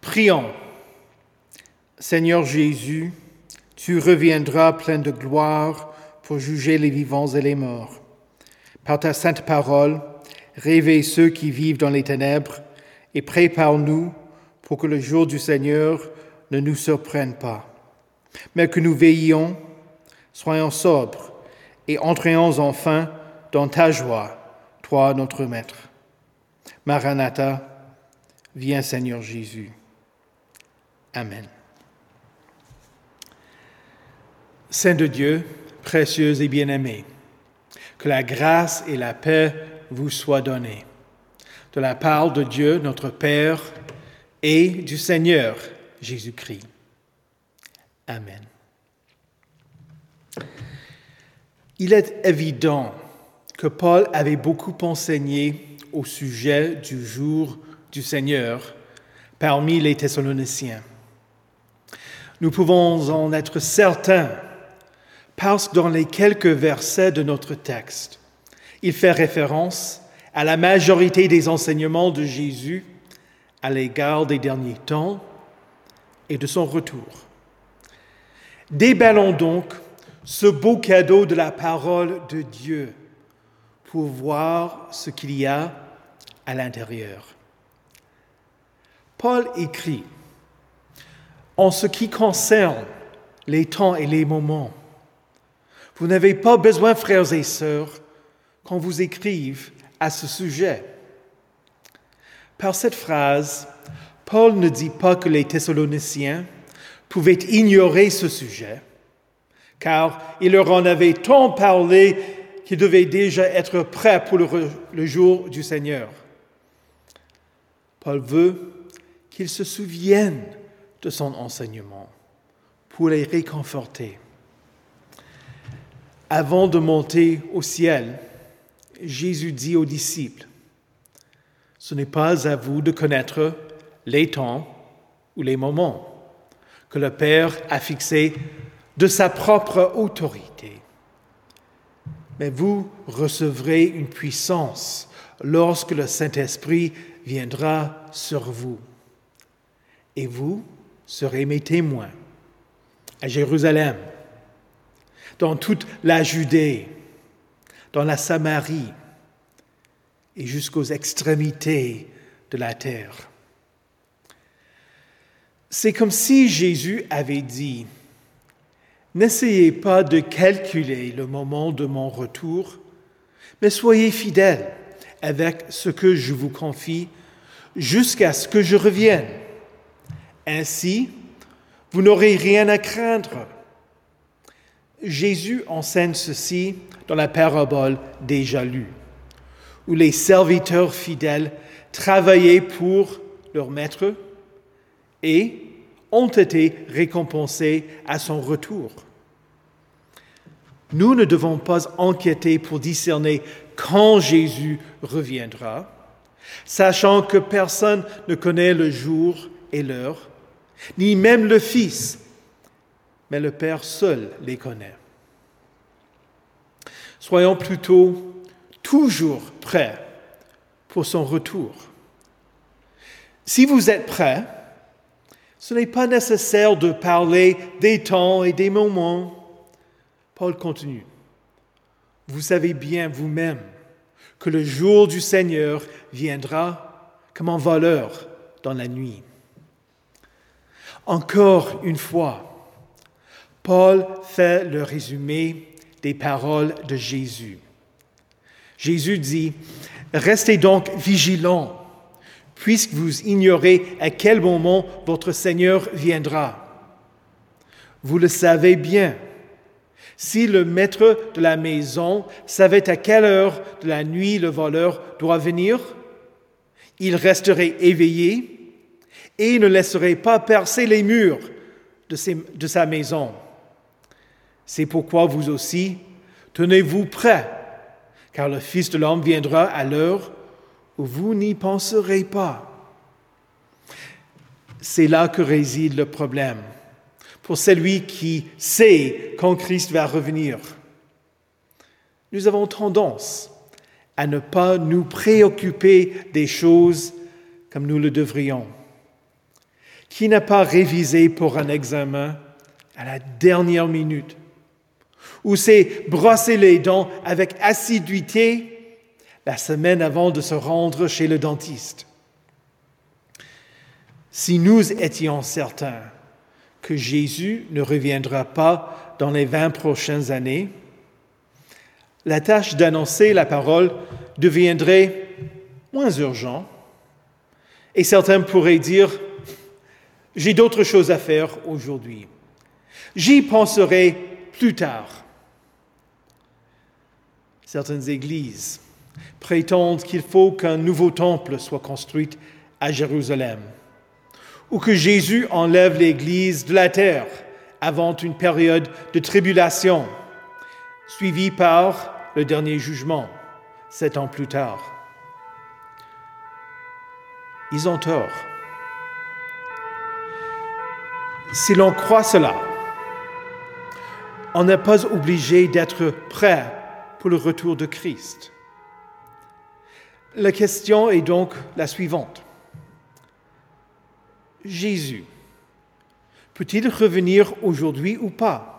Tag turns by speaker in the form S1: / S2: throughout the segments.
S1: Prions. Seigneur Jésus, tu reviendras plein de gloire pour juger les vivants et les morts. Par ta sainte parole, réveille ceux qui vivent dans les ténèbres et prépare-nous pour que le jour du Seigneur ne nous surprenne pas, mais que nous veillions, soyons sobres et entrions enfin dans ta joie, toi notre Maître. Maranatha, viens Seigneur Jésus. Amen. Saint de Dieu, précieux et bien-aimé, que la grâce et la paix vous soient données. De la part de Dieu, notre Père, et du Seigneur Jésus-Christ. Amen. Il est évident que Paul avait beaucoup enseigné au sujet du jour du Seigneur parmi les Thessaloniciens. Nous pouvons en être certains parce que dans les quelques versets de notre texte, il fait référence à la majorité des enseignements de Jésus à l'égard des derniers temps et de son retour. Déballons donc ce beau cadeau de la parole de Dieu pour voir ce qu'il y a à l'intérieur. Paul écrit, en ce qui concerne les temps et les moments, vous n'avez pas besoin, frères et sœurs, qu'on vous écrive à ce sujet. Par cette phrase, Paul ne dit pas que les Thessaloniciens pouvaient ignorer ce sujet, car il leur en avait tant parlé qu'ils devaient déjà être prêts pour le, jour du Seigneur. Paul veut qu'ils se souviennent de son enseignement pour les réconforter. Avant de monter au ciel, Jésus dit aux disciples, Ce n'est pas à vous de connaître les temps ou les moments que le Père a fixés de sa propre autorité. Mais vous recevrez une puissance lorsque le Saint-Esprit viendra sur vous. Et vous serez mes témoins à Jérusalem, dans toute la Judée, dans la Samarie et jusqu'aux extrémités de la terre. C'est comme si Jésus avait dit, N'essayez pas de calculer le moment de mon retour, mais soyez fidèles avec ce que je vous confie jusqu'à ce que je revienne. Ainsi, vous n'aurez rien à craindre. Jésus enseigne ceci dans la parabole déjà lue, où les serviteurs fidèles travaillaient pour leur maître et ont été récompensés à son retour. Nous ne devons pas enquêter pour discerner quand Jésus reviendra, sachant que personne ne connaît le jour et l'heure, ni même le Fils, mais le Père seul les connaît. Soyons plutôt toujours prêts pour son retour. Si vous êtes prêts, ce n'est pas nécessaire de parler des temps et des moments. Paul continue. Vous savez bien vous-même que le jour du Seigneur viendra comme un voleur dans la nuit. Encore une fois, Paul fait le résumé des paroles de Jésus. Jésus dit, Restez donc vigilants, puisque vous ignorez à quel moment votre Seigneur viendra. Vous le savez bien. Si le maître de la maison savait à quelle heure de la nuit le voleur doit venir, il resterait éveillé et ne laisserait pas percer les murs de, de sa maison. C'est pourquoi vous aussi, tenez-vous prêts, car le Fils de l'homme viendra à l'heure où vous n'y penserez pas. C'est là que réside le problème pour celui qui sait quand Christ va revenir. Nous avons tendance à ne pas nous préoccuper des choses comme nous le devrions. Qui n'a pas révisé pour un examen à la dernière minute Ou s'est brossé les dents avec assiduité la semaine avant de se rendre chez le dentiste. Si nous étions certains que Jésus ne reviendra pas dans les vingt prochaines années, la tâche d'annoncer la parole deviendrait moins urgente et certains pourraient dire, j'ai d'autres choses à faire aujourd'hui. J'y penserai plus tard. Certaines églises prétendent qu'il faut qu'un nouveau temple soit construit à Jérusalem, ou que Jésus enlève l'Église de la terre avant une période de tribulation, suivie par le dernier jugement, sept ans plus tard. Ils ont tort. Si l'on croit cela, on n'est pas obligé d'être prêt pour le retour de Christ. La question est donc la suivante. Jésus peut-il revenir aujourd'hui ou pas?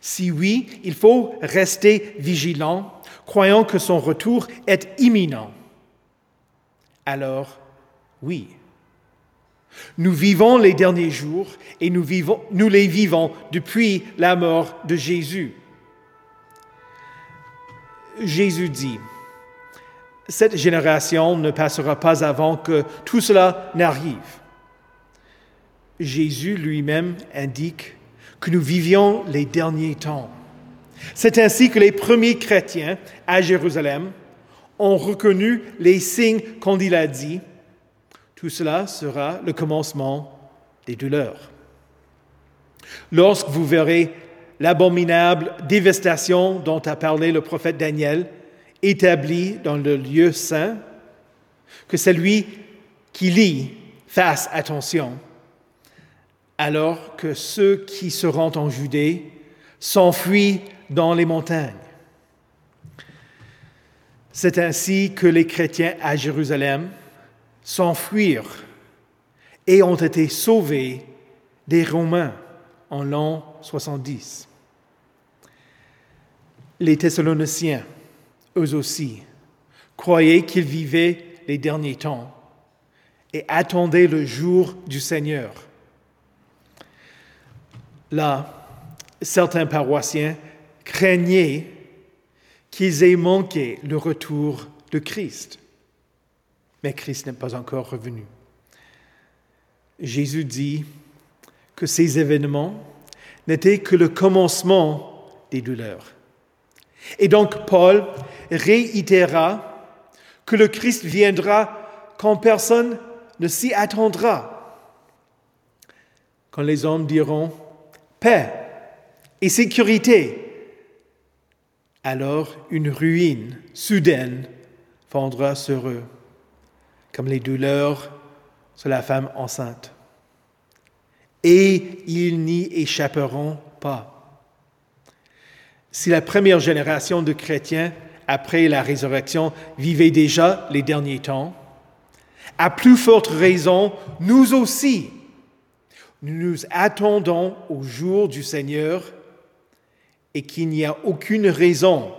S1: Si oui, il faut rester vigilant, croyant que son retour est imminent. Alors, oui. Nous vivons les derniers jours et nous, les vivons depuis la mort de Jésus. Jésus dit, cette génération ne passera pas avant que tout cela n'arrive. Jésus lui-même indique que nous vivions les derniers temps. C'est ainsi que les premiers chrétiens à Jérusalem ont reconnu les signes il a dit, tout cela sera le commencement des douleurs. Lorsque vous verrez l'abominable dévastation dont a parlé le prophète Daniel établie dans le lieu saint, que celui qui lit fasse attention, alors que ceux qui se rendent en Judée s'enfuient dans les montagnes. C'est ainsi que les chrétiens à Jérusalem s'enfuirent et ont été sauvés des Romains en l'an 70. Les Thessaloniciens, eux aussi, croyaient qu'ils vivaient les derniers temps et attendaient le jour du Seigneur. Là, certains paroissiens craignaient qu'ils aient manqué le retour de Christ. Mais Christ n'est pas encore revenu. Jésus dit que ces événements n'étaient que le commencement des douleurs. Et donc Paul réitéra que le Christ viendra quand personne ne s'y attendra. Quand les hommes diront paix et sécurité, alors une ruine soudaine fondra sur eux, comme les douleurs sur la femme enceinte. Et ils n'y échapperont pas. Si la première génération de chrétiens, après la résurrection, vivait déjà les derniers temps, à plus forte raison, nous aussi, nous nous attendons au jour du Seigneur et qu'il n'y a aucune raison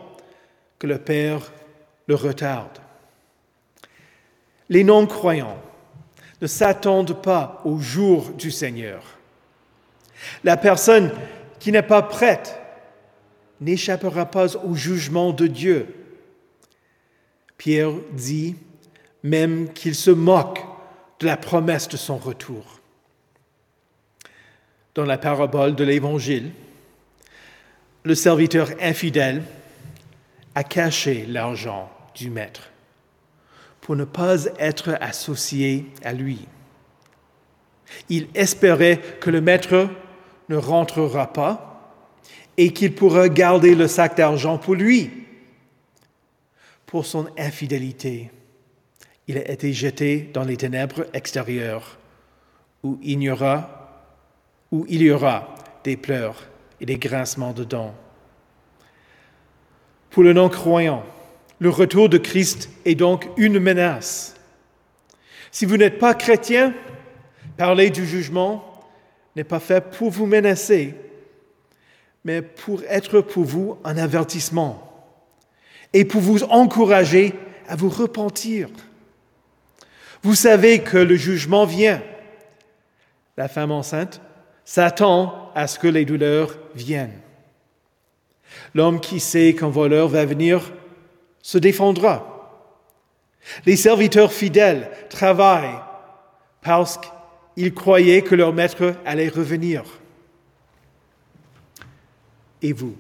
S1: que le Père le retarde. Les non-croyants ne s'attendent pas au jour du Seigneur. La personne qui n'est pas prête n'échappera pas au jugement de Dieu. Pierre dit même qu'il se moque de la promesse de son retour. Dans la parabole de l'Évangile, le serviteur infidèle a caché l'argent du maître pour ne pas être associé à lui. Il espérait que le maître ne rentrera pas et qu'il pourra garder le sac d'argent pour lui. Pour son infidélité, il a été jeté dans les ténèbres extérieures où il y aura, il y aura des pleurs et des grincements de dents. Pour le non-croyant, le retour de Christ est donc une menace. Si vous n'êtes pas chrétien, Parler du jugement n'est pas fait pour vous menacer, mais pour être pour vous un avertissement et pour vous encourager à vous repentir. Vous savez que le jugement vient. La femme enceinte s'attend à ce que les douleurs viennent. L'homme qui sait qu'un voleur va venir se défendra. Les serviteurs fidèles travaillent parce qu'ils croyaient que leur maître allait revenir. Et vous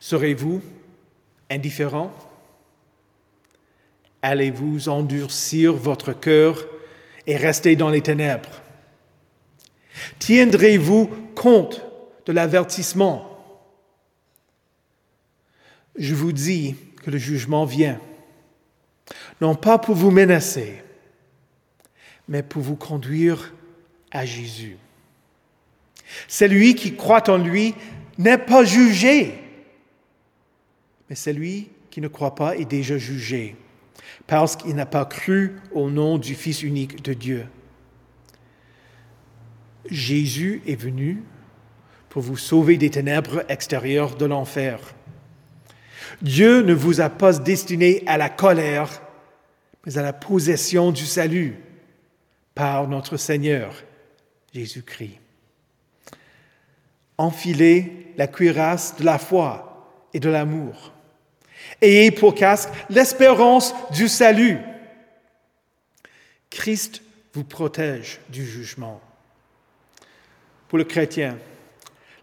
S1: Serez-vous indifférent? Allez-vous endurcir votre cœur et rester dans les ténèbres? Tiendrez-vous compte de l'avertissement? Je vous dis que le jugement vient, non pas pour vous menacer, mais pour vous conduire à Jésus. Celui qui croit en lui n'est pas jugé, mais celui qui ne croit pas est déjà jugé, parce qu'il n'a pas cru au nom du Fils unique de Dieu. Jésus est venu pour vous sauver des ténèbres extérieures de l'enfer. Dieu ne vous a pas destiné à la colère, mais à la possession du salut par notre Seigneur Jésus-Christ. Enfilez la cuirasse de la foi et de l'amour. Ayez pour casque l'espérance du salut. Christ vous protège du jugement. Pour le chrétien,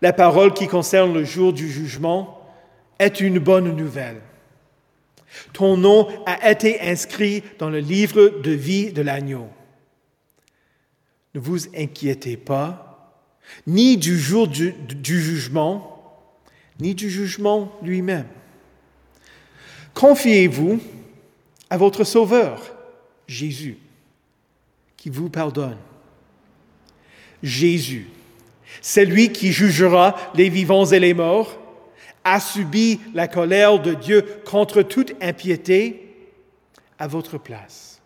S1: la parole qui concerne le jour du jugement est une bonne nouvelle. Ton nom a été inscrit dans le livre de vie de l'agneau. Ne vous inquiétez pas, ni du jour du, jugement, ni du jugement lui-même. Confiez-vous à votre Sauveur, Jésus, qui vous pardonne. Jésus, celui qui jugera les vivants et les morts, a subi la colère de Dieu contre toute impiété à votre place.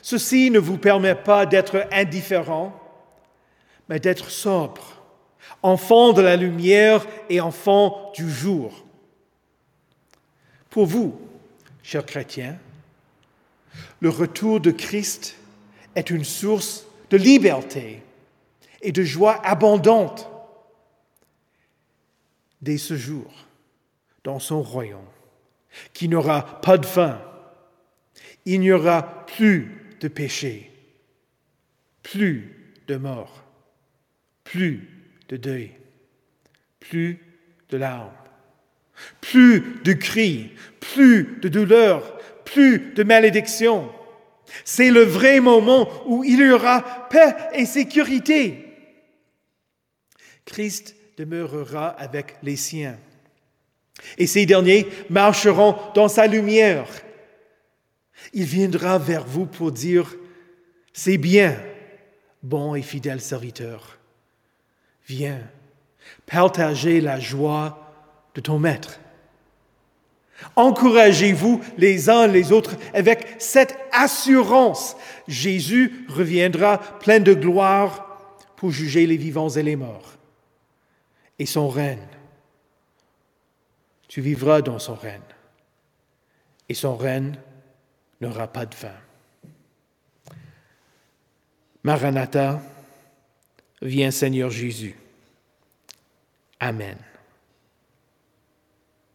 S1: Ceci ne vous permet pas d'être indifférent, mais d'être sobre, enfant de la lumière et enfant du jour. Pour vous, chers chrétiens, le retour de Christ est une source de liberté et de joie abondante dès ce jour dans son royaume, qui n'aura pas de fin. Il n'y aura plus de péché, plus de mort, plus de deuil, plus de larmes, plus de cris, plus de douleur, plus de malédiction. C'est le vrai moment où il y aura paix et sécurité. Christ demeurera avec les siens. Et ces derniers marcheront dans sa lumière il viendra vers vous pour dire, c'est bien, bon et fidèle serviteur. Viens, partagez la joie de ton maître. Encouragez-vous les uns les autres avec cette assurance. Jésus reviendra plein de gloire pour juger les vivants et les morts. Et son règne, tu vivras dans son règne. Et son règne n'aura pas de fin. Maranatha, viens Seigneur Jésus. Amen.